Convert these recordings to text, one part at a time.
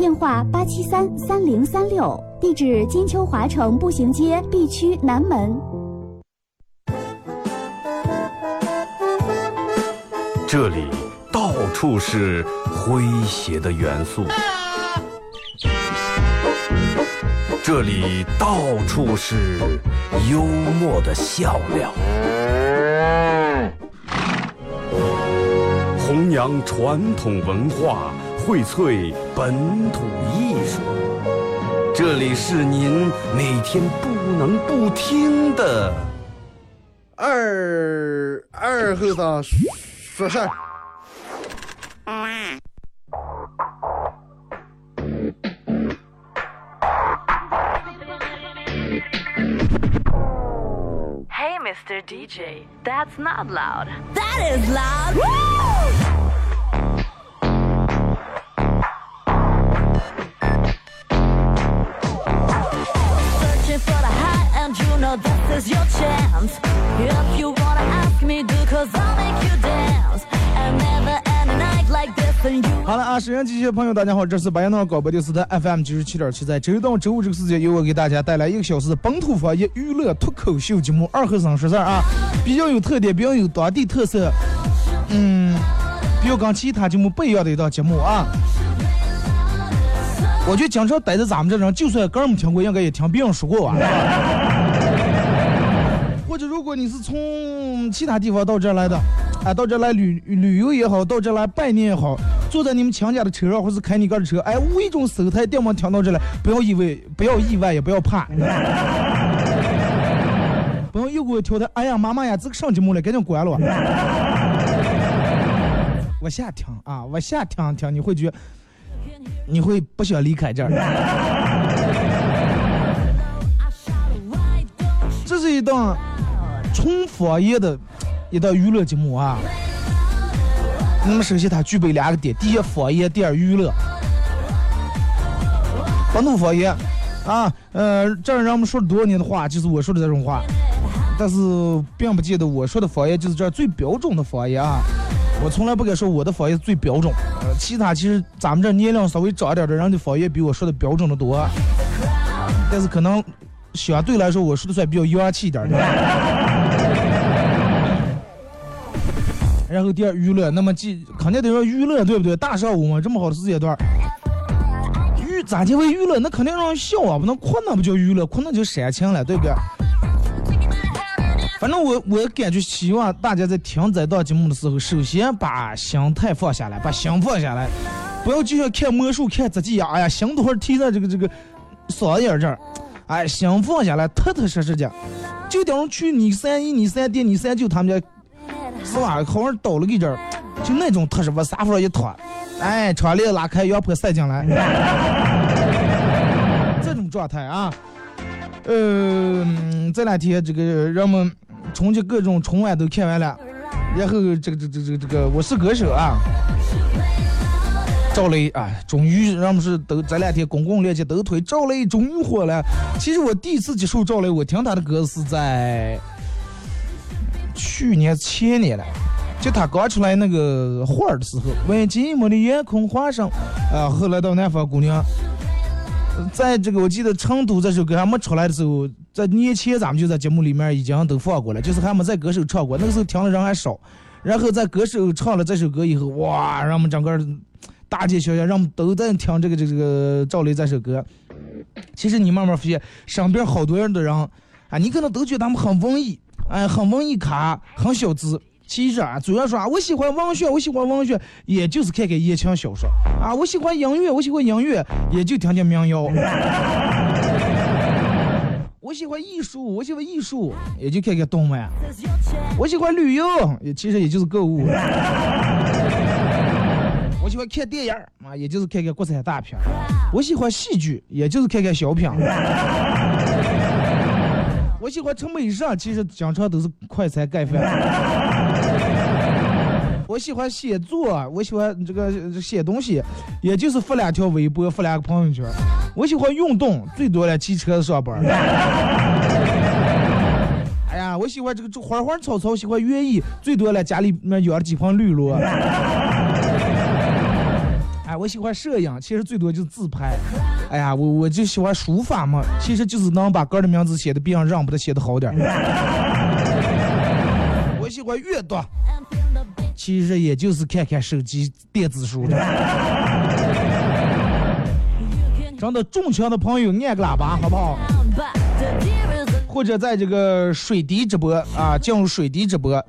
电话八七三三零三六，地址金秋华城步行街 B 区南门。这里到处是诙谐的元素，这里到处是幽默的笑料。弘扬传统文化，荟萃本土艺术。这里是您每天不能不听的二二后生说事儿。Hey, Mr. DJ, that's not loud. That is loud. 好了啊，沈阳机器的朋友，大家好，这是白洋淀广播电视台 FM 九十七点七，在周一到周五这个时间，由我给大家带来一个小时的本土方言娱乐脱口秀节目《二和尚说事儿》啊，比较有特点，比较有当地特色，嗯，比较跟其他节目不一样的一档节目啊。我觉得经常待在咱们这人，就算歌儿没听过，应该也听别人说过吧。或者如果你是从其他地方到这来的，啊，到这来旅旅游也好，到这来拜年也好，坐在你们亲家的车上，或是开你个的车，哎，无意中手台电门听到这来，不要以为，不要意外，也不要怕，不要又给我调台，哎呀，妈妈呀，这个上节目了，赶紧关了。我下听啊，我下听听，你会觉，你会不想离开这儿。这是一档纯方言的一档娱乐节目啊。那么首先它具备两个点：第一方言，第二娱乐。本土方言啊，呃，这儿让我们说了多少年的话，就是我说的这种话，但是并不见得我说的方言就是这最标准的方言啊。我从来不敢说我的方言最标准，呃，其他其实咱们这年龄稍微长点的人的方言比我说的标准的多，但是可能相对来说我说的算比较洋气一点的。然后第二娱乐，那么既肯定得说娱乐，对不对？大上午嘛，这么好的时间段，娱咋就为娱乐？那肯定让人笑啊，不能困那不叫娱乐，困那就煽情了，对不对？反正我我感觉希望大家在听这档节目的时候，首先把心态放下来，把心放下来，不要就像看魔术看自己一样，哎呀，心都会提在这个这个嗓子眼这儿，哎，心放下来，踏踏实实的，就等于去你三姨、你三爹、你三舅他们家，是吧？好像倒了个这儿，就那种踏实，往沙发上一躺，哎，窗帘拉开，阳坡晒进来，这种状态啊。呃，这两天这个人们春节各种春晚都看完了，然后这个这这这这个我是歌手啊，赵雷啊，终于人们是都这两天公共链接都推赵雷终于火了。其实我第一次接触赵雷，我听他的歌是在去年前年了。就他刚出来那个花儿的时候，问寂寞的夜空画上，啊，后来到南方姑娘，在这个我记得成都这首歌还没出来的时候，在年前咱们就在节目里面已经都放过了，就是还没在歌手唱过，那个时候听的人还少。然后在歌手唱了这首歌以后，哇，让我们整个大街小巷，让我们都在听这个这个这个赵雷这首歌。其实你慢慢发现，身边好多人的人，啊，你可能都觉得他们很文艺，哎，很文艺咖，很小资。其实啊，主要说啊，我喜欢文学，我喜欢文学，也就是看看言情小说啊；我喜欢音乐，我喜欢音乐，也就听听民谣。我喜欢艺术，我喜欢艺术，也就看看动漫。我喜欢旅游，也其实也就是购物。我喜欢看电影啊，也就是看看国产大片。我喜欢戏剧，也就是看看小品。我喜欢吃美食，其实经常都是快餐盖饭。我喜欢写作，我喜欢这个写东西，也就是发两条微博，发两个朋友圈。我喜欢运动，最多了骑车上班。哎呀，我喜欢这个花花草草，喜欢园艺，最多了家里面养了几盆绿萝。哎，我喜欢摄影，其实最多就是自拍。哎呀，我我就喜欢书法嘛，其实就是能把歌的名字写的比让让不得写的好点。我喜欢阅读，其实也就是看看手机电子书的。真的中枪的朋友按个喇叭好不好？或者在这个水滴直播啊，进入水滴直播。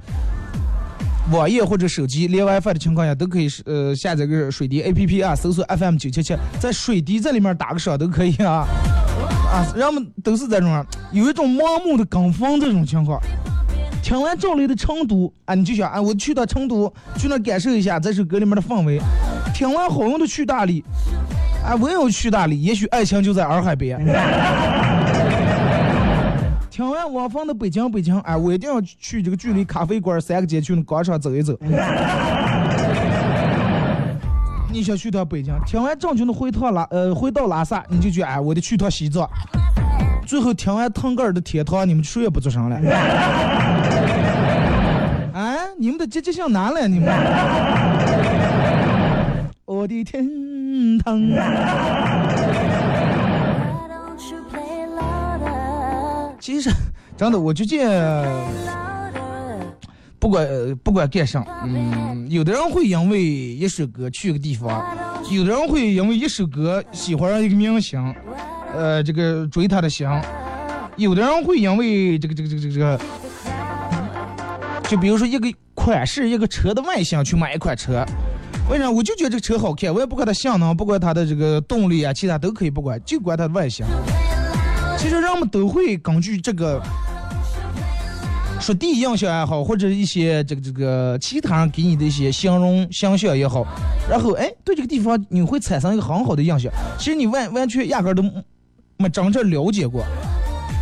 网页或者手机连 WiFi 的情况下，都可以呃下载个水滴 APP 啊，搜索 FM 九七七，在水滴这里面打个赏都可以啊啊！人们都是这种有一种盲目的跟风这种情况。听完赵雷的《成都》啊，你就想啊，我去到成都，去那感受一下这首歌里面的氛围。听完好用的去大理，啊，我也要去大理，也许爱情就在洱海边。听完汪峰的北京北京，哎，我一定要去这个距离咖啡馆三个街区的广场走一走。你想去趟北京？听完郑钧的回趟拉呃回到拉萨，你就觉得哎，我得去趟西藏。最后听完腾格尔的天堂，你们谁也不做声了。啊，你们的积极性难了，你们。我的天堂。其实，真的，我就见，不管不管干啥，嗯，有的人会因为一首歌去一个地方，有的人会因为一首歌喜欢上一个明星，呃，这个追他的星，有的人会因为这个这个这个这个，就比如说一个款式，一个车的外形去买一款车，为啥？我就觉得这个车好看，我也不管它性能，不管它的这个动力啊，其他都可以不管，就管它的外形。其实人们都会根据这个说第一印象也好，或者一些这个这个其他人给你的一些形容形象也好，然后哎，对这个地方你会产生一个很好的印象。其实你完完全压根都没真正了解过。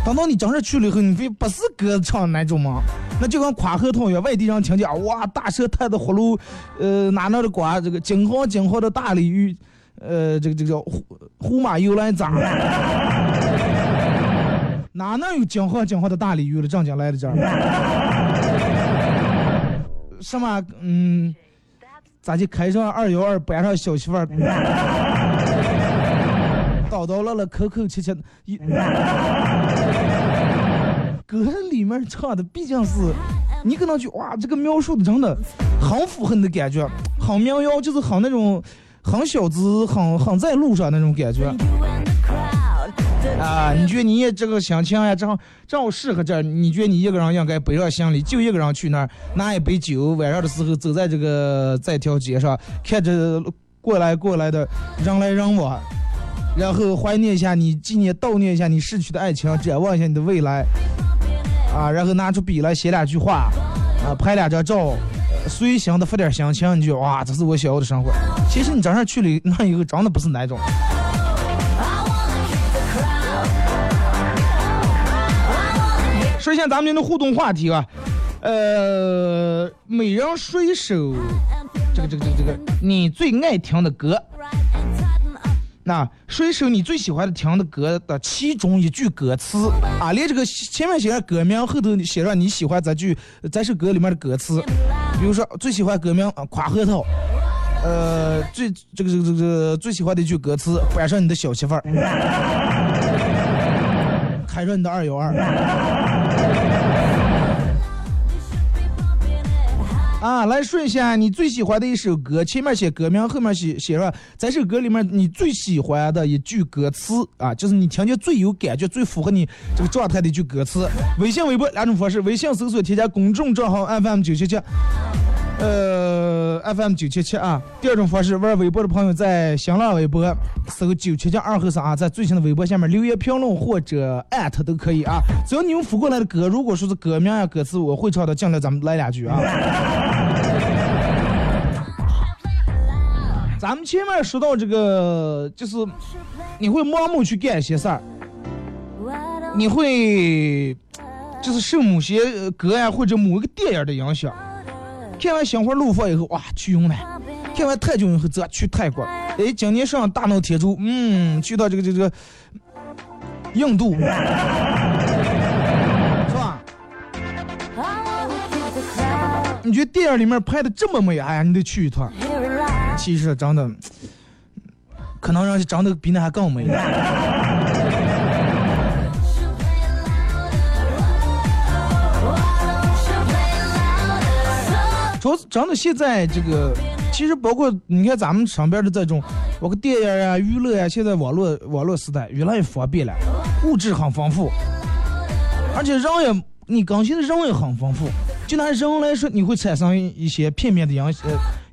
等到你真正去了以后，你非不是歌唱那种吗？那就跟夸核桃一样，外地人听见哇，大舌头的葫芦，呃，哪哪的瓜，这个金黄金黄的大鲤鱼，呃，这个这个叫胡胡马游来咋？哪能有金黄金黄的大鲤鱼了？正经来的这儿，什么？嗯，咋就开上二幺二，搬上小媳妇儿，叨叨唠唠，口口气气，歌里面唱的毕竟是，你可能就哇，这个描述的真的很符合你的感觉，很民谣，就是很那种，很小资，很很在路上那种感觉。啊，你觉得你也这个心情呀，正好正好适合这？你觉得你一个人应该背上行李，就一个人去那儿拿一杯酒，晚上的时候走在这个在条街上，看着过来过来的人来人往，然后怀念一下你，纪念悼念一下你逝去的爱情，展望一下你的未来，啊，然后拿出笔来写两句话，啊，拍两张照，随行的发点心情，你就哇，这是我想要的生活。其实你真正去了那以后，真的不是那种。说一下咱们的互动话题啊，呃，每人说一首这个这个这个这个你最爱听的歌，那说一首你最喜欢的听的歌的其中一句歌词啊，连这个前面写上歌名，后头写上你喜欢这句这首歌里面的歌词，比如说最喜欢歌名啊，夸核桃，呃，最这个这个这个最喜欢的一句歌词，搬上你的小媳妇儿，开上你的二幺二。啊，来说一下你最喜欢的一首歌，前面写歌名，后面写写上这首歌里面你最喜欢的一句歌词啊，就是你听见最有感觉、最符合你这个状态的一句歌词。微信、微博两种方式，微信搜索添加公众账号 FM 九七七。呃，FM 九七七啊。第二种方式，玩微博的朋友在新浪微博搜九七七二和尚啊，在最新的微博下面留言评论或者艾特都可以啊。只要你们发过来的歌，如果说是歌名呀、歌词我会唱的，尽量咱们来两句啊。咱们前面说到这个，就是你会盲目去干一些事儿，你会就是受某些歌呀或者某一个电影的影响。看完《心花怒放》以后，哇，去云南；看完《泰囧》以后，则去泰国。哎，今年上大闹天竺，嗯，去到这个这个印度，是吧？你觉得电影里面拍的这么美，哎呀，你得去一趟。其实真的，可能人家长得比那还更美。主要是真的现在这个，其实包括你看咱们身边的这种，包括电影啊、娱乐啊，现在网络网络时代越来越方便了，物质很丰富，而且人也你更新的人也很丰富。就拿人来说，你会产生一些片面的影呃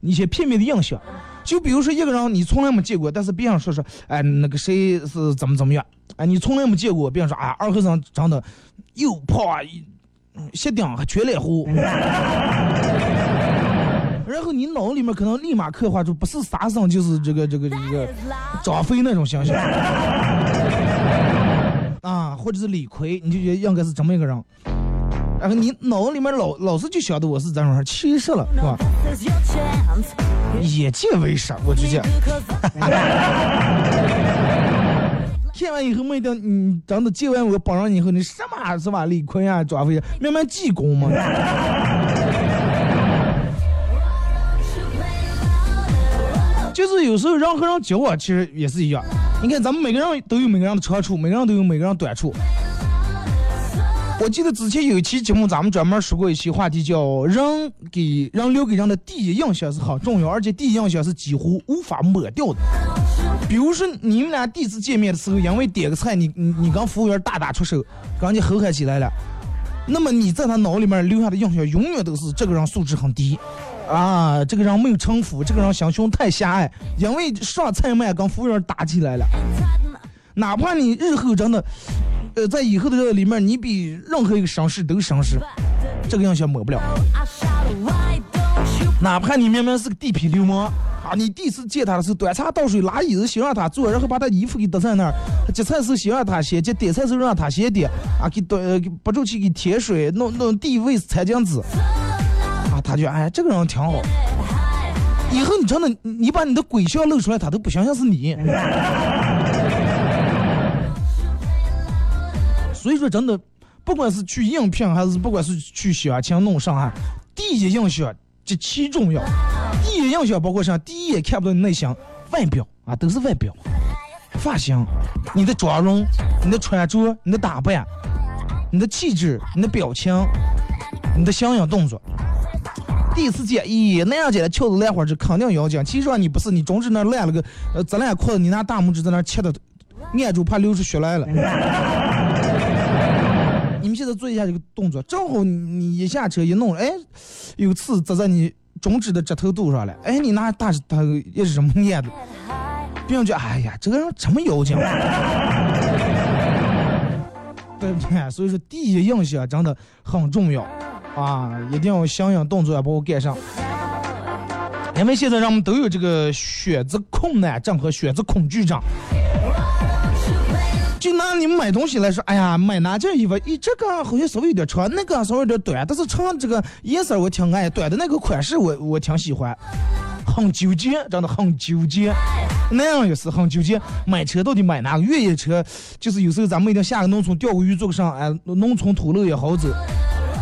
一些片面的印象。就比如说一个人你从来没见过，但是别人说说，哎那个谁是怎么怎么样，哎你从来没见过，别人说啊二和尚长得又胖啊，斜顶还全脸糊。然后你脑子里面可能立马刻画出不是沙僧就是这个这个这个张飞那种形象，啊，或者是李逵，你就觉得应该是这么一个人。然后你脑子里面老老是就晓得我是这种人，其实了，是吧？眼见为实，我直接。看完以后没等你真的见完我帮上你以后，你什么是吧？李逵啊，张飞，慢慢济公嘛。就是有时候人和人交往其实也是一样。你看咱们每个人都有每个人的长处，每个人都有每个人短处。我记得之前有一期节目，咱们专门说过一期话题，叫“人给人留给人的第一印象是很重要，而且第一印象是几乎无法抹掉的”。比如说你们俩第一次见面的时候，因为点个菜，你你你跟服务员大打出手，跟人家吼喊起来了，那么你在他脑里面留下的印象永远都是这个人素质很低。啊，这个人没有城府，这个人心胸太狭隘，因为上菜慢跟服务员打起来了。哪怕你日后真的，呃，在以后的这个里面，你比任何一个绅士都绅士，这个印象抹不了。哪怕你明明是个地痞流氓，啊，你第一次见他的时候，端茶倒水拿椅子先让他坐，然后把他衣服给搭在那儿，接菜时候先让他先接，点菜时候让他先点，啊，给端不住气给添水，弄弄地位餐巾纸。他就哎，这个人挺好。以后你真的，你把你的鬼笑露出来，他都不相信是你。所以说，真的，不管是去应聘，还是不管是去相亲弄上啊，第一印象极其重要。第一印象包括啥？第一眼看不到你内心，外表啊，都是外表，发型，你的妆容，你的穿着，你的打扮，你的气质，你的表情，你的相应动作。第一次见，咦，那样的翘子烂花指肯定要紧。其实你不是，你中指那烂了个呃紫烂裤子，你拿大拇指在那切的，按住怕流出血来了。你们现在做一下这个动作，正好你一下车一弄，哎，有刺扎在你中指的指头肚上了。哎，你拿大指头也是这么按的，别人就哎呀，这个人这么妖精，对不对？所以说第一印象真的很重要。啊，一定要相应动作要把我赶上，因为现在人们都有这个选择困难症和选择恐惧症。就拿你们买东西来说，哎呀，买哪件衣服？咦，这个好像稍微有点长，那个稍微有点短，但是长这个颜色我挺爱，短的那个款式我我挺喜欢，很纠结，真的很纠结。那样也是很纠结，买车到底买哪个越野车？就是有时候咱们一定下个农村钓个鱼做个上，哎，农村土路也好走。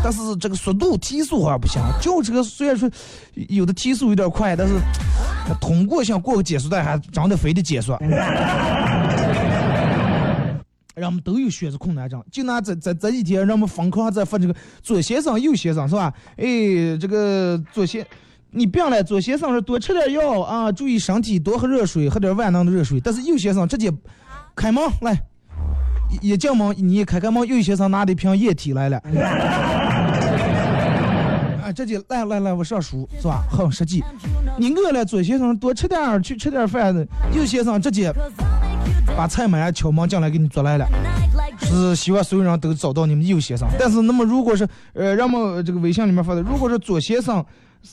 但是这个速度提速好像不行，轿车虽然说有的提速有点快，但是 通过像过个减速带还真的非得减速。人们都有选择困难症，就拿这这这几天，人们疯狂在发这个左先生右先生是吧？哎，这个左先你病了，左先生说多吃点药啊，注意身体，多喝热水，喝点万能的热水。但是右先生直接开门来，一进门你开开门，右先生拿的一瓶液体来了。直接来来来，我上书是吧？很实际。你饿了，左先生多吃点儿去吃点饭。右先生直接把菜买敲门进来给你做来了，是希望所有人都找到你们右先生。但是那么如果是呃，让么这个微信里面发的，如果是左先生，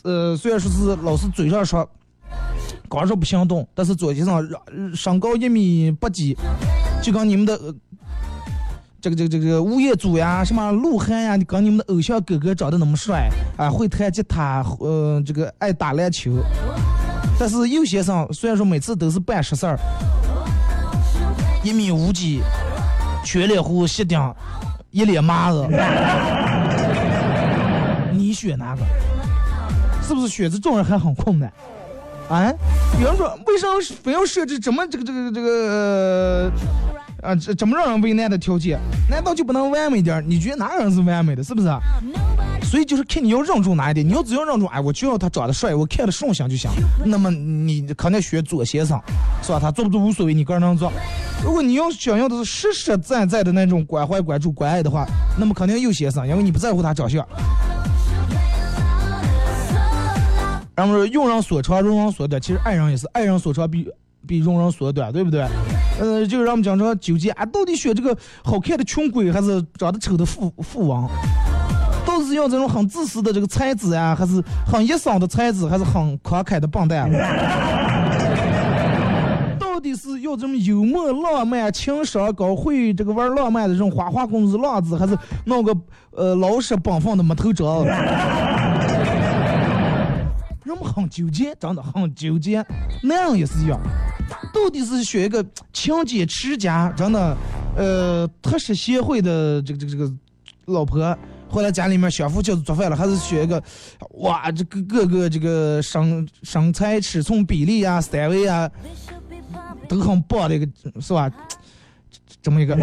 呃，虽然说是老是嘴上说，光说不行动，但是左先生身高一米八几，就跟你们的。这个这个这个物业组呀，什么鹿晗呀，你跟你们的偶像哥哥长得那么帅啊，会弹吉他，呃，这个爱打篮球。但是右先生虽然说每次都是办实事儿，一米五几，全脸胡，斜顶，一脸麻子，你选哪个？是不是选择这种人还很困难？啊？有人说，为啥非要设置这么这个这个这个啊这怎么让人为难的条件？难道就不能完美点儿？你觉得哪个人是完美的？是不是啊？所以就是看你要让住哪一点。你要只要让住，哎，我就要他长得帅，我看着顺心就行。那么你肯定选左先生，是吧？他做不做无所谓，你个人能做。如果你要想要的是实实在在的那种关怀、关注、关爱的话，那么肯定右先生，因为你不在乎他长相。然后说用人所长，容人所短，其实爱人也是爱人所长比比容人所短，对不对？呃，就让我们讲说纠结啊，到底选这个好看的穷鬼，还是长得丑的富富王？到底是要这种很自私的这个才子呀，还是很一生的才子，还是很慷慨的笨蛋？到底是要这么幽默浪漫、情商高、会这个玩浪漫的这种花花公子浪子，还是弄个呃老实本分的木头桩？人们很纠结，真的很纠结。男人也是一样，到底是选一个 勤俭持家、真的呃踏实贤惠的这个这个这个老婆，回来家里面相夫教子做饭了，还是选一个哇这个各个这个身身材尺寸比例啊、三围啊都很棒的一个是吧？这么一个。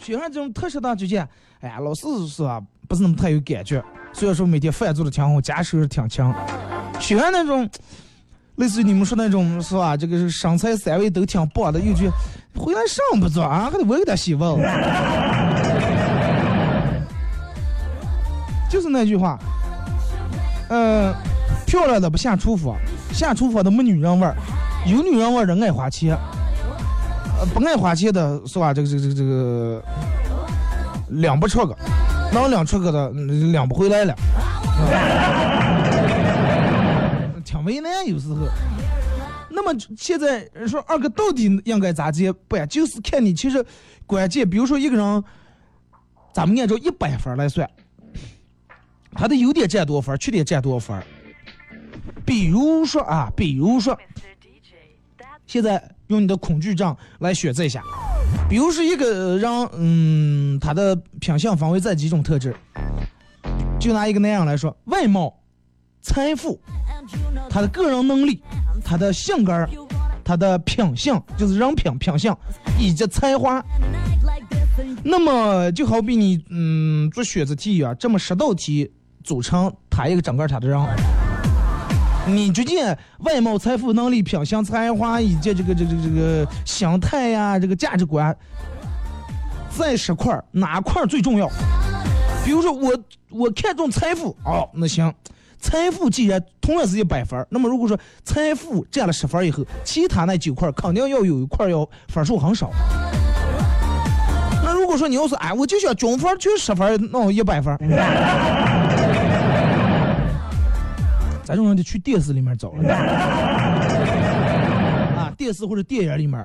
选上这种特殊的就见，哎呀，老是是吧，不是那么太有感觉。虽然说每天饭做的挺好，家收拾挺强，喜欢那种类似于你们说那种是吧？这个是身材三围都挺棒的，又去回来上不做啊，还得我给他洗碗。就是那句话，嗯，漂亮的不下厨房，下厨房的没女人味儿，有女人味儿的爱花钱，不爱花钱的是吧？这个这个这个这个两不出个。能两出个的，两不回来了，挺为难有时候。那么现在说二哥到底应该咋接？办，就是看你其实关键，比如说一个人，咱们按照一百分来算，他的优点占多少分，缺点占多少分？比如说啊，比如说，现在用你的恐惧症来选择一下。比如说一个人，嗯，他的品相分为这几种特质。就拿一个那样来说，外貌、财富、他的个人能力、他的性格、他的品相，就是人品品相以及才华。那么就好比你，嗯，做选择题一样，这么十道题组成他一个整个他的人。你决定外貌、财富、能力、品行、才华以及这个、这个、这个心态呀，这个价值观，在十块哪块最重要？比如说我我看中财富，哦，那行，财富既然同样是一百分，那么如果说财富占了十分以后，其他那九块肯定要有一块要分数很少。那如果说你要是哎，我就想均分就十分，弄一百分。咱这种人得去电视里面找了 啊，电视或者电影里面，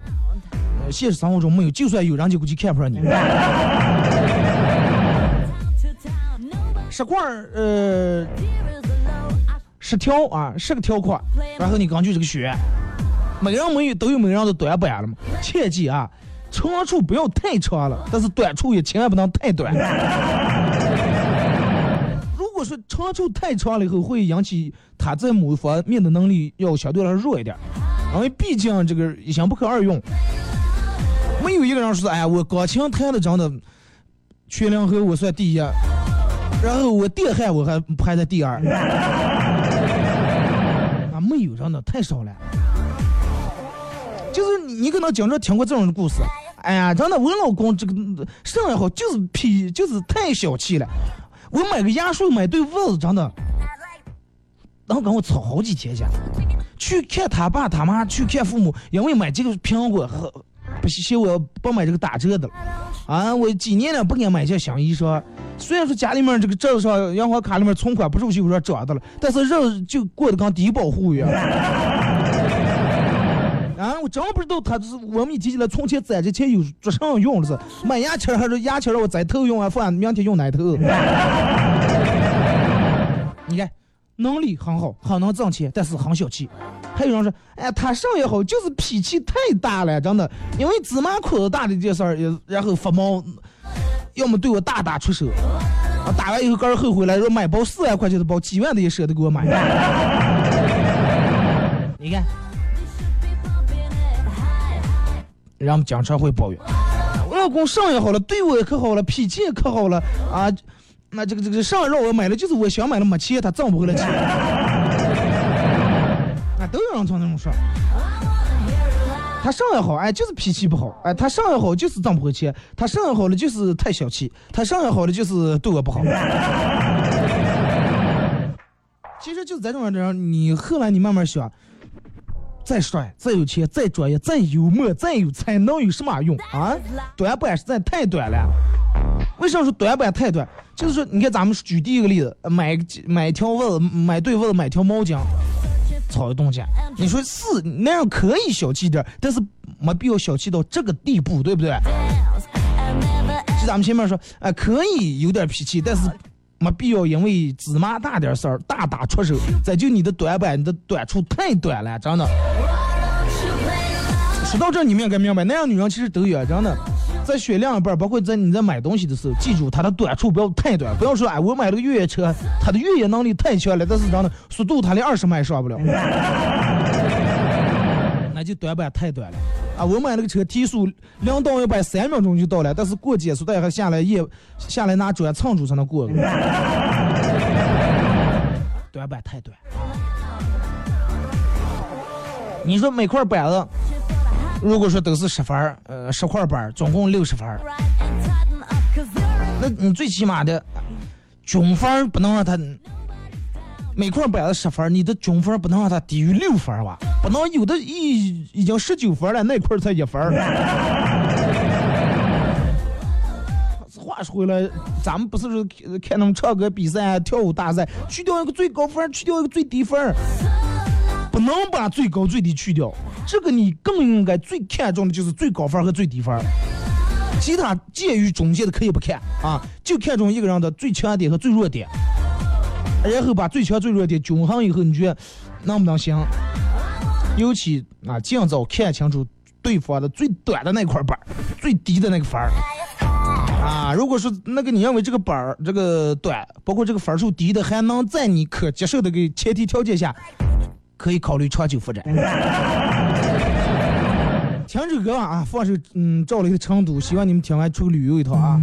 呃，现实生活中没有，就算有人就估计看不上你。十块，呃，十条啊，十个条款，然后你根据这个选，每个人没有都有每个人的短板了嘛，切记啊，长处不要太长了，但是短处也千万不能太短。如果说长处太长了以后，会引起他在某一方面的能力要相对来说弱一点，因为毕竟这个一心不可二用。没有一个人说，哎，我钢琴弹的真的全两河我算第一，然后我电焊我还排在第二，啊，没有真的太少了。就是你可能经常听过这种故事，哎呀，真的我老公这个肾也好，就是脾就是太小气了。我买个牙刷，买对袜子，真的，然后跟我吵好几天去。去看他爸他妈，去看父母，因为买这个苹果和不嫌我不买这个打折的了。啊，我几年了不敢买这新衣裳。虽然说家里面这个账上银行卡里面存款不是有说涨的了，但是人就过得跟低保户一样。啊，我真不知道他是我们一提起来存钱攒这钱有做啥用的是？买牙签还是牙签让我再头用啊？不然明天用哪头？你看，能力很好，很能挣钱，但是很小气。还有人说，哎，他上也好，就是脾气太大了，真的。因为芝麻裤子大的这事儿，然后发毛，要么对我大打出手，打完以后个人后悔了，说买包四万块钱的包，几万的也舍得给我买。你看，让我们经常会抱怨，我老公上也好了，对我也可好了，脾气也可好了啊。那这个这个上让我买了，就是我想买了没钱，他挣不回来钱。啊，都有人这么说。他上也好，哎，就是脾气不好，哎，他上也好，就是挣不回钱，他上也好了，就是太小气，他上也好了，就是对我不好。其实就是这种人，你后来你慢慢想，再帅、再有钱、再专业、再幽默、再有才，能有什么用啊？短板实在太短了。为什么说短板太短？就是说，你看咱们举第一个例子，买买条袜子，买对袜子，买条毛巾。炒一动价，你说是那样可以小气点，但是没必要小气到这个地步，对不对？就咱们前面说，哎，可以有点脾气，但是没必要因为芝麻大点事儿大打出手。再就你的短板，你的短处太短了，真的。说到这，你们应该明白，那样女人其实都有，真的。在选另一半，包括在你在买东西的时候，记住它的短处不要太短，不要说哎，我买了个越野车，它的越野能力太强了，但是真的速度它连二十迈也上不了，那就短板太短了啊！我买了个车，提速两到一百三秒钟就到了，但是过减速带还下来也下来拿砖蹭住才能过，短板太短。你说每块板子。如果说都是十分，呃，十块板，总共六十分，那你最起码的均分不能让他每块板子十分，你的均分不能让他低于六分吧？不能有的已已经十九分了，那块才一分。话说回来，咱们不是说看他们唱歌比赛、跳舞大赛，去掉一个最高分，去掉一个最低分。不能把最高最低去掉，这个你更应该最看重的就是最高分和最低分，其他介于中间的可以不看啊，就看重一个人的最强点和最弱点，然后把最强最弱点均衡以后，你觉得能不能行？尤其啊，尽早看清楚对方的最短的那块板，最低的那个分儿啊。如果说那个你认为这个板儿这个短，包括这个分数低的，还能在你可接受的个前提条件下。可以考虑长久发展。听首歌啊，放首嗯赵雷的《成都》，希望你们听完出去旅游一趟啊。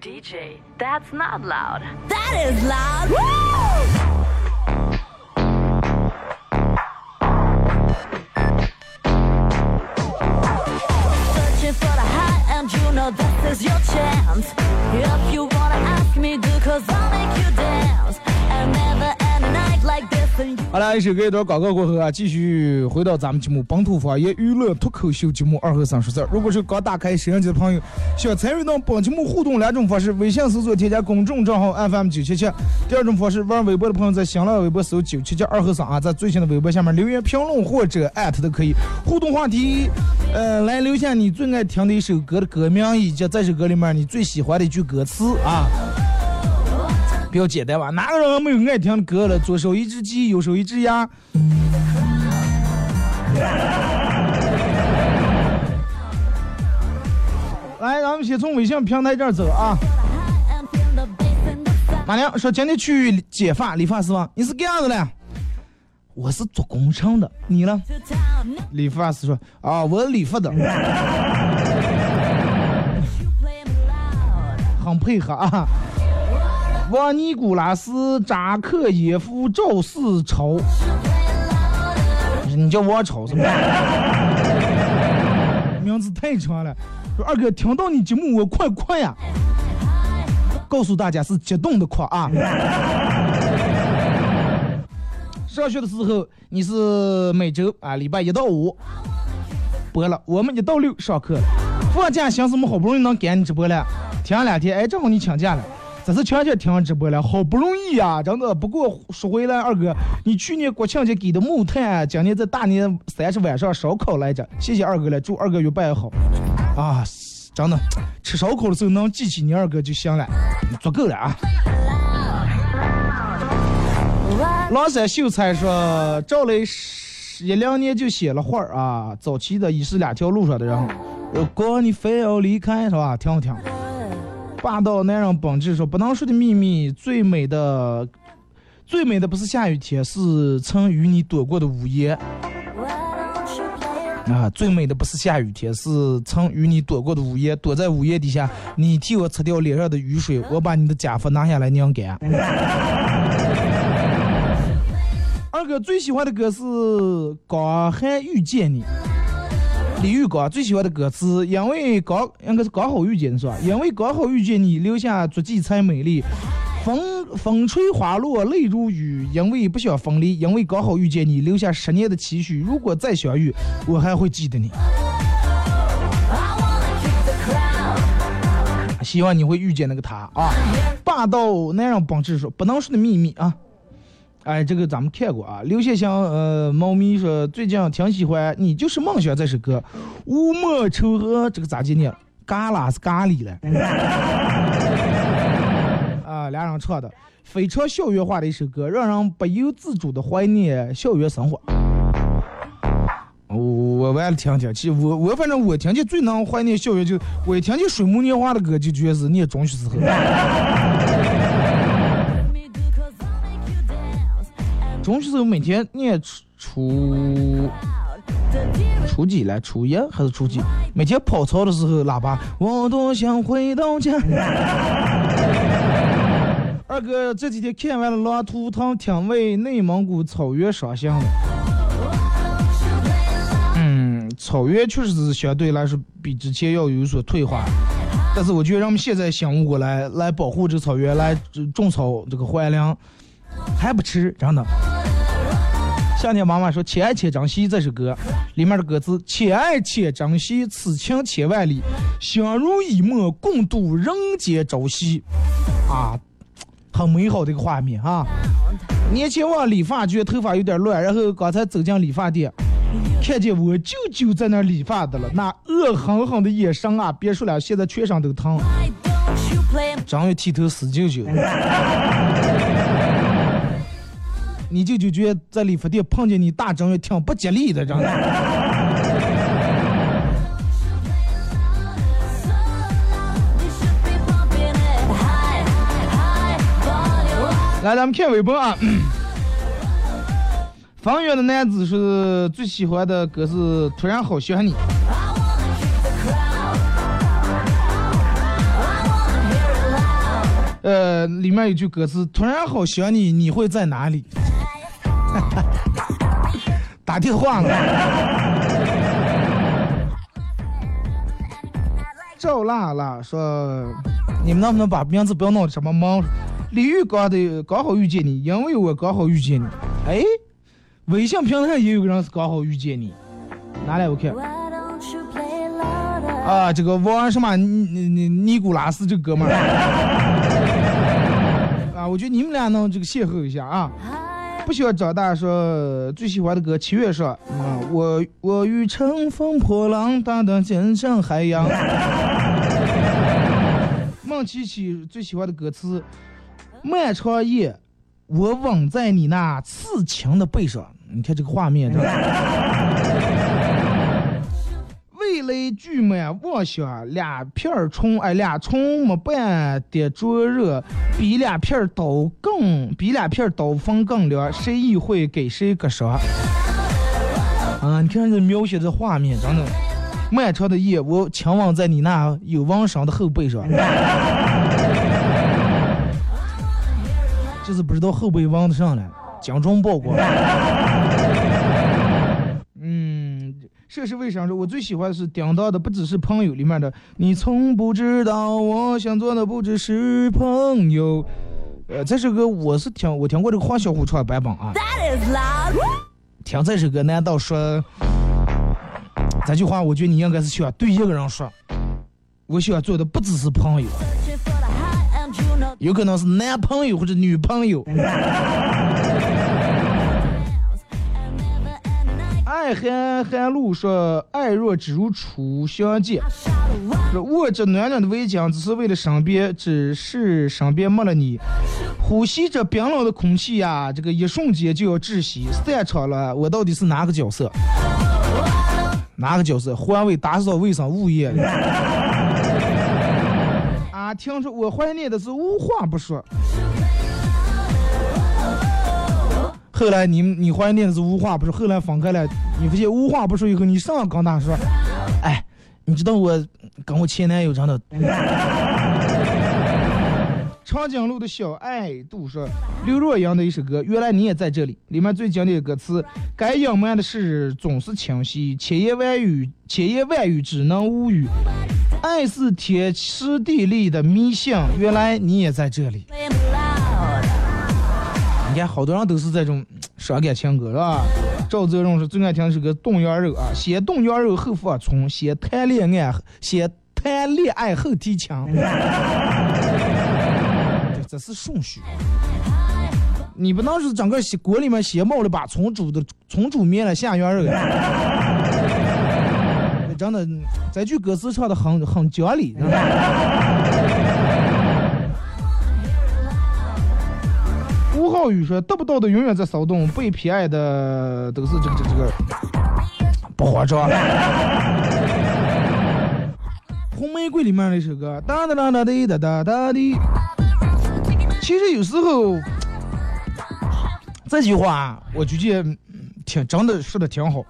DJ, that's not loud. That is loud. Searching 一首歌一段广告过后啊，继续回到咱们节目《本土方言娱乐脱口秀》节目二和三十四。如果是刚打开摄像机的朋友，想参与到本节目互动两种方式：微信搜索添加公众账号 FM 九七七；第二种方式，玩微博的朋友在新浪微博搜九七七二和三啊，在最新的微博下面留言评论或者艾特都可以。互动话题，呃，来留下你最爱听的一首歌的歌名以及这首歌里面你最喜欢的一句歌词啊。比较简单吧，哪个人没有爱听的歌了？左手一只鸡，右手一只鸭。来，咱们先从微信平台这儿走啊。马娘说今天去剪发理发师吧，你是干啥子的？我是做工程的，你呢？理发师说啊，我理发的，很配合啊。王尼古拉斯扎克耶夫赵四超，你叫王超是吧？名字太长了。说二哥听到你节目我快快呀！告诉大家是激动的快啊！上学的时候你是每周啊礼拜一到五播了，我们一到六上课。放假寻思我们好不容易能赶你直播了，停两天，哎，正好你请假了。这次全天听直播了，好不容易呀、真的。不过说回来，二哥，你去年国庆节给的木炭，今年在大年三十晚上烧烤来着，谢谢二哥了，祝二哥越办越好。啊，真的，吃烧烤的时候能记起你二哥就行了，足够了啊。狼山秀才说，赵雷十一两年就写了画儿啊，早期的已是两条路上的人。如果你非要离开，是吧？听不听？霸道男人本质说，不能说的秘密，最美的，最美的不是下雨天，是曾与你躲过的午夜。啊，最美的不是下雨天，是曾与你躲过的午夜。躲在午夜底下，你替我擦掉脸上的雨水，我把你的假发拿下来晾干。二哥最喜欢的歌是《刚还遇见你》，李玉刚最喜欢的歌词，因为刚应该是刚好遇见是吧？因为刚好遇见你，留下足迹才美丽。风风吹花落泪如雨，因为不想分离，因为刚好遇见你，留下十年的期许。如果再相遇，我还会记得你。希望你会遇见那个他啊！霸道男人本质说不能说的秘密啊！哎，这个咱们看过啊。刘谢祥呃，猫咪说最近挺喜欢《你就是梦想》这首歌，乌莫愁和这个咋记念？嘎啦是咖喱了。啊，俩人唱的非常校园化的一首歌，让人不由自主的怀念校园生活。我我完了听听，其实我我反正我听见最能怀念校园就我一听见水木年华的歌就觉得是念中学时候。中学时候每天念初初几来？初一还是初几？每天跑操的时候，喇叭我多想回到家。二哥这几天看完了《狼图腾》，挺为内蒙古草原伤心的。嗯，草原确实是相对来说比之前要有所退化，但是我觉得让我们现在醒悟过来，来保护这草原，来种草这个还粮，还不迟，真的。夏天妈妈说：“且爱且珍惜”这首歌里面的歌词：“且爱且珍惜，此情千万里，相濡以沫，共度人间朝夕。”啊，很美好的一个画面啊！年前我理发局，头发有点乱，然后刚才走进理发店，看见我舅舅在那儿理发的了，那恶狠狠的眼神啊！别说了，现在全身都疼。张月剃头死舅舅。你舅舅觉得在理发店碰见你大正月挺不吉利的，真的。来，咱们看微博啊。方圆的男子是最喜欢的歌是《突然好想你》。I wanna kick the crowd. I wanna hear 个里面有句歌词：“突然好想你，你会在哪里？” 打电话了。赵辣辣说：“你们能不能把名字不要弄的什么忙？李玉刚的刚好遇见你，因为我刚好遇见你。哎，微信平台上也有个人是刚好遇见你，拿来我看。啊，这个王什么尼尼尼古拉斯这哥们儿啊，我觉得你们俩能这个邂逅一下啊。不喜欢长大说最喜欢的歌，七月说，啊，我我欲乘风破浪，大胆见上海洋。孟琪琪最喜欢的歌词，漫长夜，我吻在你那刺青的背上。你看这个画面，对吧。味蕾巨满妄想，两片儿葱哎，俩葱没半点灼热，比两片儿刀更比两片儿刀锋更凉，谁意会给谁割伤？啊，你看这描写这画面，真的，漫长的夜，我亲吻在你那有纹身的后背上，就是不知道后背纹的上了，精忠报国。嗯，涉世未深说，我最喜欢的是顶到的不只是朋友里面的，你从不知道我想做的不只是朋友。呃，这首歌我是听我听过这个黄小琥唱的版本啊，That is loud. 听这首歌难道说这句话？我觉得你应该是喜欢对一个人说，我喜欢做的不只是朋友有可能是男朋友或者女朋友。爱寒寒露说：“爱若只如初相见。” Shout out, 说握着暖暖的围巾，只是为了身边，只是身边没了你。呼吸着冰冷的空气呀、这个一瞬间就要窒息。散场了，我到底是哪个角色？哪个角色？环卫、打扫卫生、物业的。啊，听说我怀念的是无话不说。后来你你怀念的是无话不说，后来分开了，你发现无话不说以后，你上跟他说，哎，你知道我跟我前男友真的。长颈鹿的小爱杜说，刘若英的一首歌《原来你也在这里》，里面最经典的歌词：该隐瞒的事总是清晰，千言万语，千言万语只能无语。爱是天时地利的迷信，原来你也在这里。你看，好多人都是这种伤感情歌，是吧？赵泽荣是最爱听的是个冻羊肉啊，先冻羊肉后放葱，先谈恋爱，先谈恋爱后提枪。这是顺序。你不能是整个锅里面先冒了把葱煮的葱煮面了下羊肉。真的，这句歌词唱的很很讲理。吴浩宇说：“得不到的永远在骚动，被偏爱的都是这个这个这个不慌张。”红玫瑰里面那首歌，哒哒哒哒滴哒哒哒滴。其实有时候 这句话，我觉得挺真的说的挺好，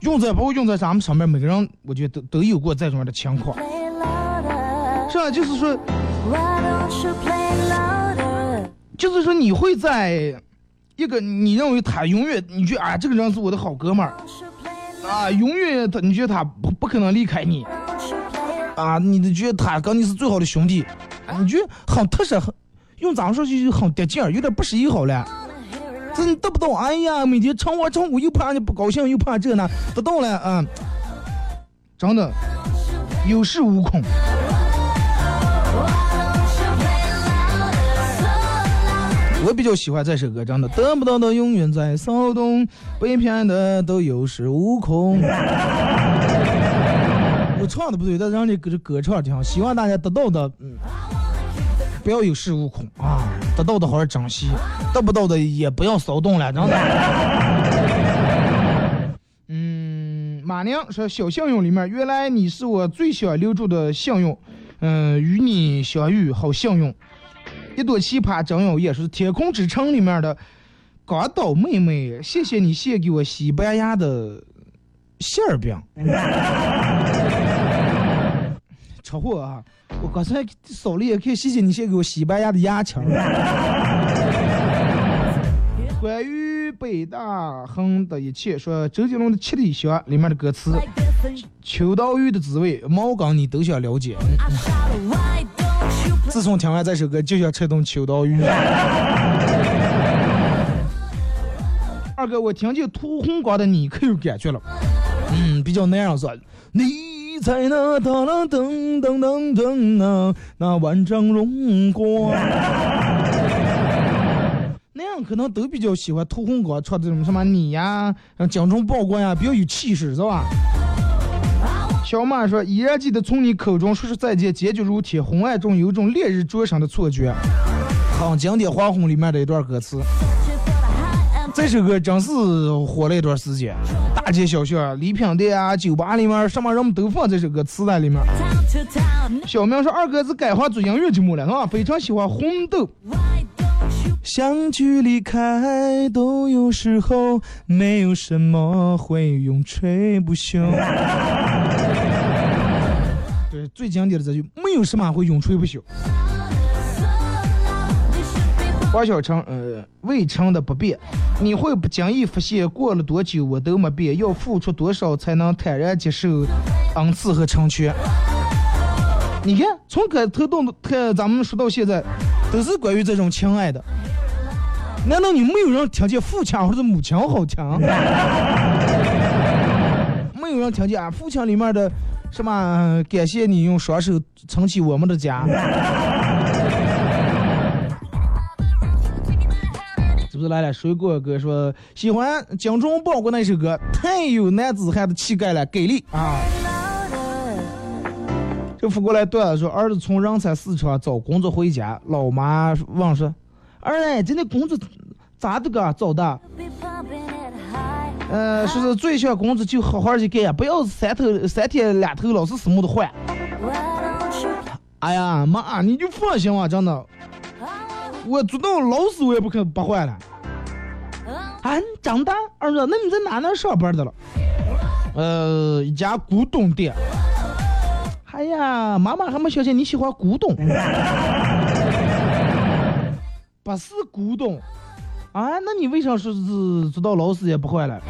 用在包括用在咱们上面，每个人我觉得都都有过这种的情况，Play louder. 是吧？就是说，就是说你会在一个你认为他永远，你觉得啊这个人是我的好哥们儿。啊，永远他你觉得他不不可能离开你。啊，你的觉得他跟你是最好的兄弟，啊，你觉得很踏实，很用咱们说就很得劲儿，有点不适应好了。这你得不到，哎呀，每天成我成我又怕你不高兴，又怕这那，得到了啊，真的有恃无恐。我比较喜欢这首歌，真的得不到的永远在骚动，被骗的都有恃无恐。我唱的不对，但让这歌这歌唱挺好，希望大家得到的，嗯，不要有恃无恐啊，得到的好好珍惜，得不到的也不要骚动了，真的。嗯，马娘说小幸运里面，原来你是我最想留住的幸运，嗯，与你相遇好幸运。一朵奇葩真有也是《天空之城》里面的港岛妹妹，谢谢你献给我西班牙的馅儿饼。车祸啊！我刚才扫了一眼，看谢谢你献给我西班牙的牙签。关于北大亨的一切，说周杰伦的《七里香》里面的歌词，秋刀鱼的滋味，毛刚你都想了解。自从听完这首歌，就想吃顿秋刀鱼。二哥，我听见涂红光的你可有感觉了？嗯，比较那样说。你在那噔噔噔噔噔啊，那万丈荣光。那样可能都比较喜欢涂红光唱这种什么你呀，精忠报国呀，比较有气势，是吧？小马说：“依然记得从你口中说出再见，坚决如铁，昏暗中有种烈日灼身的错觉。”很经典，《黄昏》里面的一段歌词。这首歌真是火了一段时间，大街小巷、礼品店啊、酒吧里面，什么人们都放这首歌词在里面。小明说：“二哥是改行做音乐节目了，啊？非常喜欢红豆。”相聚离开都有时候，没有什么会永垂不朽。最经典的这句，没有什么会永垂不朽。王小成，呃，未成的不变，你会不经意发现，过了多久我都没变，要付出多少才能坦然接受恩赐和成全？你看，从开头到看咱们说到现在，都是关于这种情爱的。难道你没有人听见父亲或者母亲好听？没有人听见啊，父亲里面的什么？感谢你用双手撑起我们的家。是不是来了？水果哥说喜欢精忠报国那首歌，太有男子汉的气概了，给力啊！这扶过来对了说，儿子从人才市场找工作回家，老妈问说：“儿子，今天工作咋的个找的？”呃，说是最小工资就好好去干，不要三头三天两头老是什么都换。哎呀妈，你就放心吧，真的。我做到老死我也不肯不换了。啊，长大儿子，那你在哪能上班的了？呃，一家古董店。哎呀，妈妈还没想起你喜欢古董。不是古董。啊，那你为啥说是做到老死也不换了？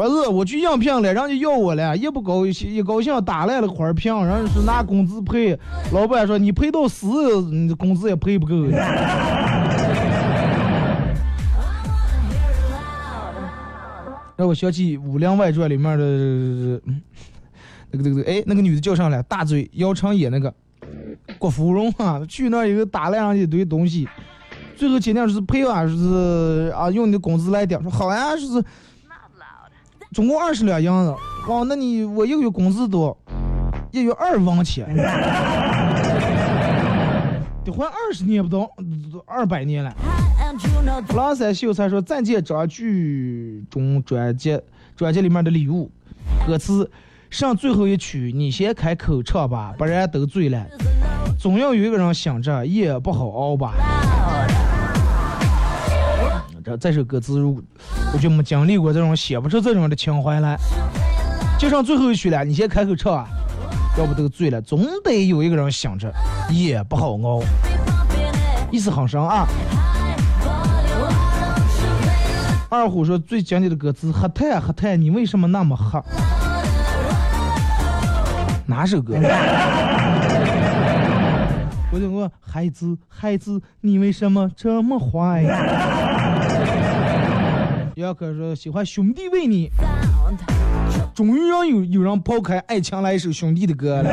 不是，我去应聘了，人家要我了，一不高兴一高兴打烂了花瓶，人家是拿工资赔，老板说你赔到死，你工资也赔不够。让我想起《武林外传》里面的那个、那个、哎，那个女的叫上来，大嘴姚长野那个郭芙蓉啊，去那儿以后打烂上一堆东西，最后今天是赔啊，是啊，用你的工资来点，说好呀，说是总共二十两银子，哦，那你我一个月工资多，一月二万钱，得还二十年不到，二百年了。狼山秀才说：“暂借张剧中专辑，专辑里面的礼物，歌词上最后一曲，你先开口唱吧，不然都醉了。总要有一个人想着，夜不好熬吧。”这这首歌词，如我就没经历过这种写不出这种的情怀来。就剩最后一曲了，你先开口唱啊，要不都醉了。总得有一个人想着，也不好熬，意思很深啊。二虎说最经典的歌词：“黑太黑太，你为什么那么黑？”哪首歌？我就问孩子，孩子，你为什么这么坏？姚哥说喜欢兄弟为你，终于让有有人抛开爱情来一首兄弟的歌了。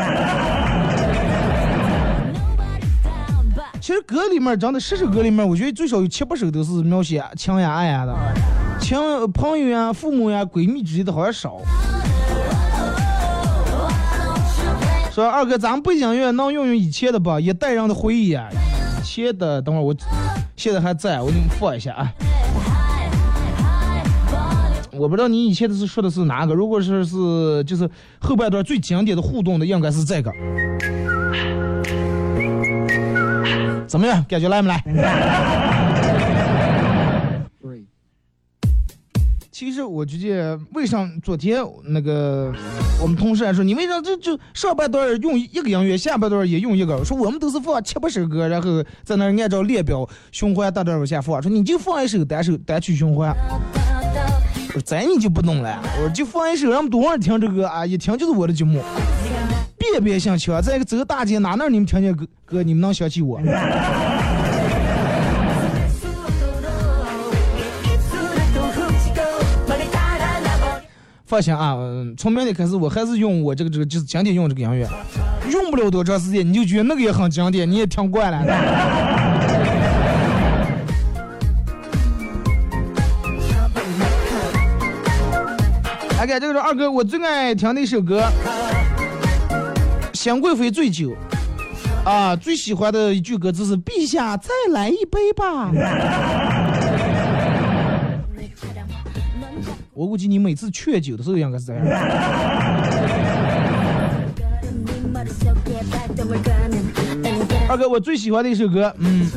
其实歌里面真的十首歌里面，我觉得最少有七八首都是描写情呀爱呀的，情朋友呀、父母呀、闺蜜之类的好像少。说二哥，咱们背景音乐能用用以前的吧？一代人的回忆啊，以前的，等会儿我现在还在，我给你们放一下啊。我不知道你以前的是说的是哪个，如果是是就是后半段最经典的互动的，应该是这个。怎么样？感觉来没来？其实我觉得，为啥昨天那个我们同事还说，你为啥这就上半段用一个音乐，下半段也用一个？说我们都是放七八首歌，然后在那按照列表循环大段往下放。说你就放一首单首单曲循环。这你就不懂了，我就放一首，让们多少人听这个啊？一听就是我的节目，别别想去啊。再一个走大街哪哪你们听见歌歌，你们能想起我？放心啊，从明天开始我还是用我这个这个就是经典用这个音乐，用不了多长时间你就觉得那个也很经典，你也听惯了。这个是二哥，我最爱听的一首歌，《新贵妃醉酒》啊，最喜欢的一句歌词是“陛下再来一杯吧”。我估计你每次劝酒的时候应该是这样。二哥，我最喜欢的一首歌，嗯，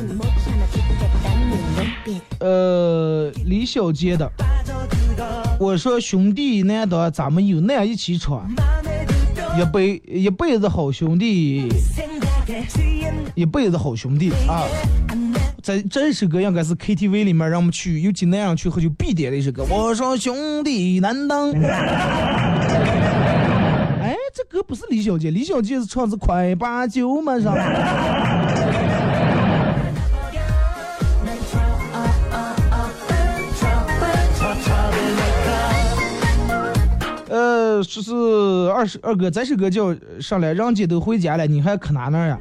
呃，李小杰的。我说兄弟难得咱们有难一起闯，一辈一辈子好兄弟，一辈子好兄弟啊！在这首歌应该是 KTV 里面让我们去，尤其那样去喝酒必点的一首歌。我说兄弟难当。哎，这歌不是李小杰，李小杰是唱是快把酒满上。说是二十二哥，这首歌叫上来，人家都回家了，你还可哪那呀？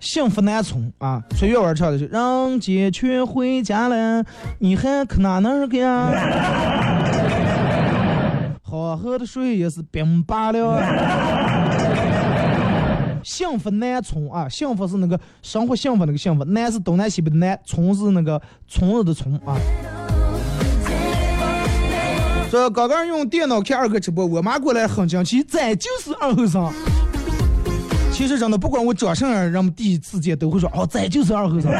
幸福难从啊！崔月娃唱的是“人家全回家了，你还可哪那个呀？” 好喝的水也是冰罢了。幸福难从啊！幸福是那个生活幸福那个幸福，难是东南西北的南，从是那个从日的从啊。说刚刚用电脑看二哥直播，我妈过来很惊奇，咱就是二后生。其实真的，不管我长什么样，人们第一次见都会说，哦，咱就是二后生。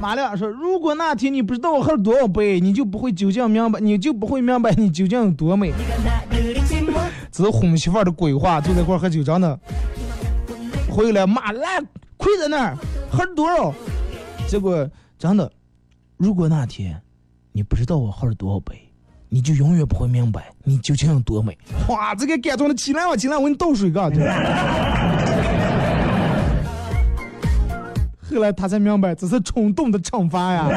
马亮说，如果那天你不知道我喝了多少杯，你就不会究竟明白，你就不会明白你究竟有多美。这是哄媳妇儿的鬼话，就在一块喝酒，真的。回来骂来，跪在那儿，喝了多少？结果真的。如果那天你不知道我喝了多少杯，你就永远不会明白你究竟有多美。哇，这个感动的起来吧，起来，我给你倒水干。后来他才明白，这是冲动的惩罚呀。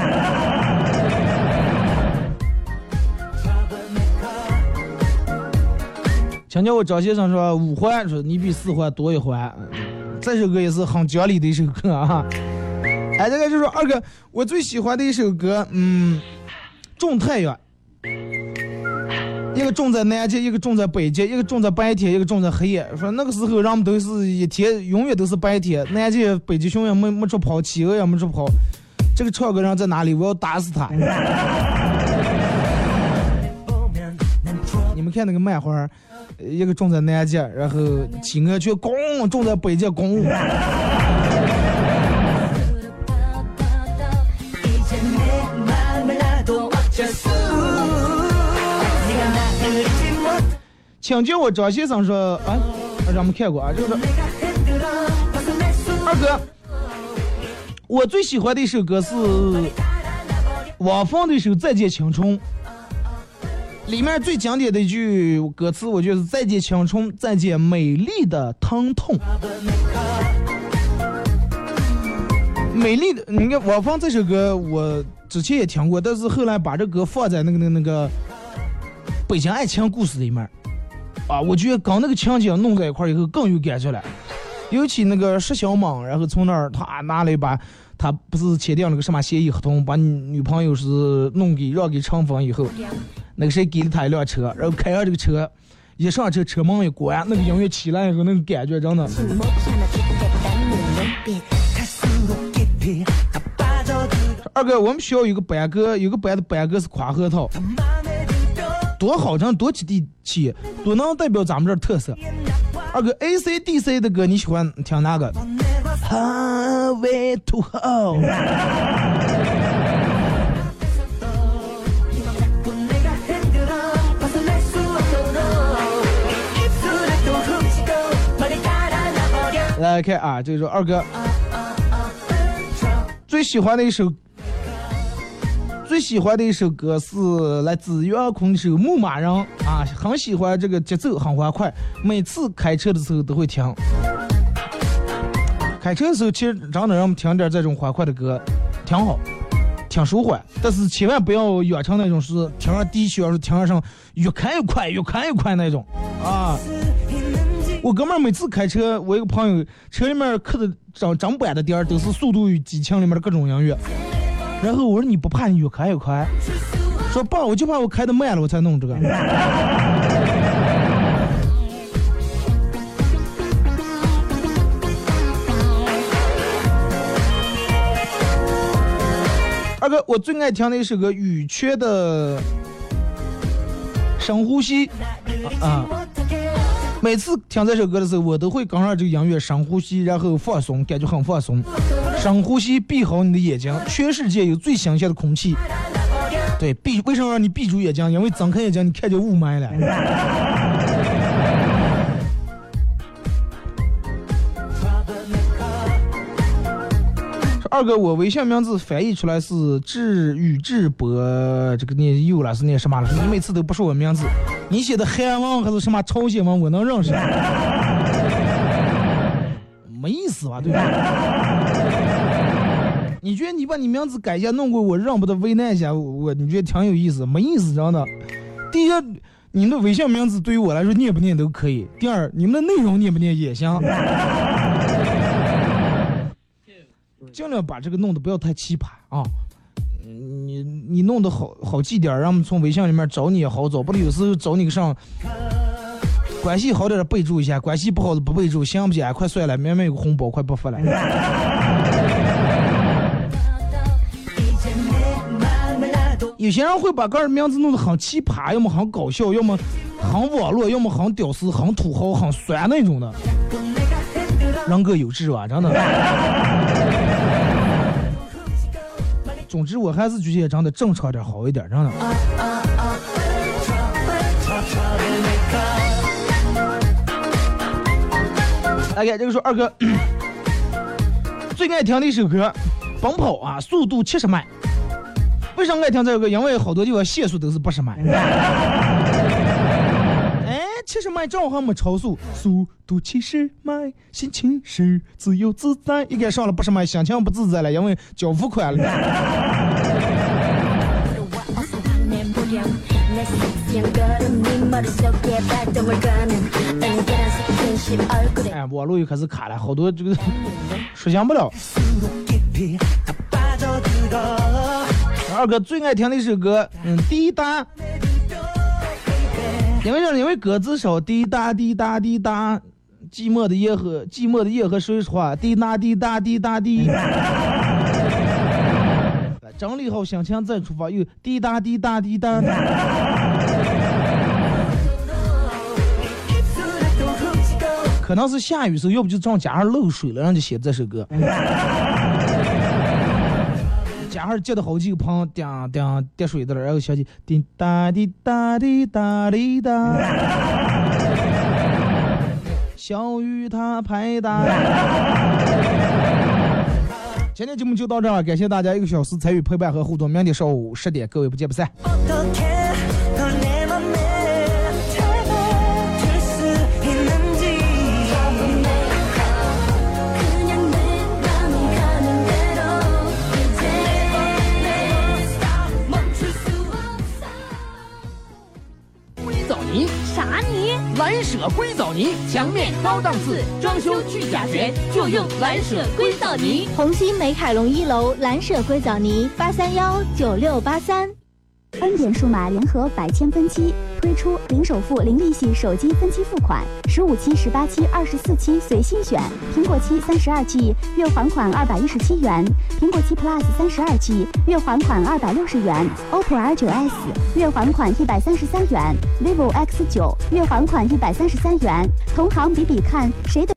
请叫我张先生说五环，说你比四环多一环。这首歌也是很讲理的一首歌啊。哎，这个就是二哥，我最喜欢的一首歌，嗯，种太阳，一个种在南极，一个种在北极，一个种在白天，一个种在黑夜。说那个时候，人们都是一天，永远都是白天，南极、北极熊也没没处跑，企鹅也没处跑。这个唱歌人在哪里？我要打死他！你们看那个漫画，一个种在南极，然后企鹅却咣种在北极，咣。请叫我张先生说啊，咱们看过啊，就是。二哥，我最喜欢的一首歌是汪峰的一首《再见青春》，里面最经典的一句歌词，我觉得是“再见青春，再见美丽的疼痛”。美丽的，你看汪峰这首歌，我之前也听过，但是后来把这歌放在那个那个那个《北京爱情故事》里面，啊，我觉得跟那个情景弄在一块儿以后更有感觉了。尤其那个石小猛，然后从那儿他拿了一把，他不是签订了个什么协议合同，把女朋友是弄给让给陈峰以后，那个谁给了他一辆车，然后开上这个车，一上车车门一关，那个音乐起来以后，那个感觉真的。二哥，我们学校有个班歌，有个班的班歌是夸核桃，多好听，多接地气，多能代表咱们这特色。二哥，ACDC 的歌你喜欢听哪个？来看啊，就是说二哥最喜欢的一首。最喜欢的一首歌是来自岳空手《牧马人》啊，很喜欢这个节奏，很欢快，每次开车的时候都会听。开车的时候其实真的让我们听点这种欢快的歌，挺好，挺舒缓。但是千万不要远成那种是听上低血，是听上越开越快，越开越快那种啊。我哥们儿每次开车，我一个朋友车里面刻的整整版的碟儿都是《速度与激情》里面的各种音乐。然后我说你不怕你越开越快？说爸，我就怕我开的慢了，我才弄这个。二哥，我最爱听的一首歌，羽泉的《深呼吸》啊。每次听这首歌的时候，我都会跟上这个音乐深呼吸，然后放松，感觉很放松。深呼吸，闭好你的眼睛。全世界有最新鲜的空气。对，闭为什么让你闭住眼睛？因为睁开眼睛，你看见雾霾了。二哥，我微信名字翻译出来是智宇智博，这个念又了是念什么了？你每次都不说我名字，你写的韩文还是什么朝鲜文？我能认识？没意思吧？对吧？你觉得你把你名字改一下，弄过我认不得，为难一下我，你觉得挺有意思？没意思，真的。第一，你们的微信名字对于我来说念不念都可以；第二，你们的内容念不念也行。尽量把这个弄得不要太奇葩啊！你你弄得好好记点，让我们从微信里面找你也好找。不然有时候找你个上，关系好点的备注一下，关系不好的不备注，行不行？快算了，明明有个红包快不发了。有些人会把个人名字弄得很奇葩，要么很搞笑，要么很网络，要么很屌丝、很土豪、很酸那种的。人各有志吧，真的。总之，我还是觉得长得正常点好一点，真的。来，这个说二哥最爱听的一首歌，奔跑啊，速度七十迈。为啥爱听这首歌？因为好多地方限速都是八十迈。哎七十迈正好还没超速，速度七十迈，心情是自由自在。一该上了八十迈，心情不自在了，因为交付款了。哎，网络又开始卡了，好多这个 实现不了。二哥最爱听的一首歌，嗯，滴答。因为啥？因为歌词少，滴答滴答滴答，寂寞的夜和寂寞的夜和谁说话？滴答滴答滴答滴。整理好心情再出发，又滴答滴答滴答。可能是下雨时候，要不就正加上漏水了，让就写这首歌。然后接的好几个棚，叮叮滴水的了，然后响起滴答滴答滴答滴答，小雨它拍打。今天节目就到这儿，感谢大家一个小时参与陪伴和互动，明天上午十点，各位不见不散。蓝舍硅藻泥，墙面高档次，装修去甲醛就用蓝舍硅藻泥。红星美凯龙一楼蓝舍硅藻泥，八三幺九六八三。恩典数码联合百千分期推出零首付、零利息手机分期付款，十五期、十八期、二十四期随心选。苹果七三十二 G 月还款二百一十七元，苹果七 Plus 三十二 G 月还款二百六十元，OPPO R 九 S 月还款一百三十三元，vivo X 九月还款一百三十三元。同行比比看，谁的？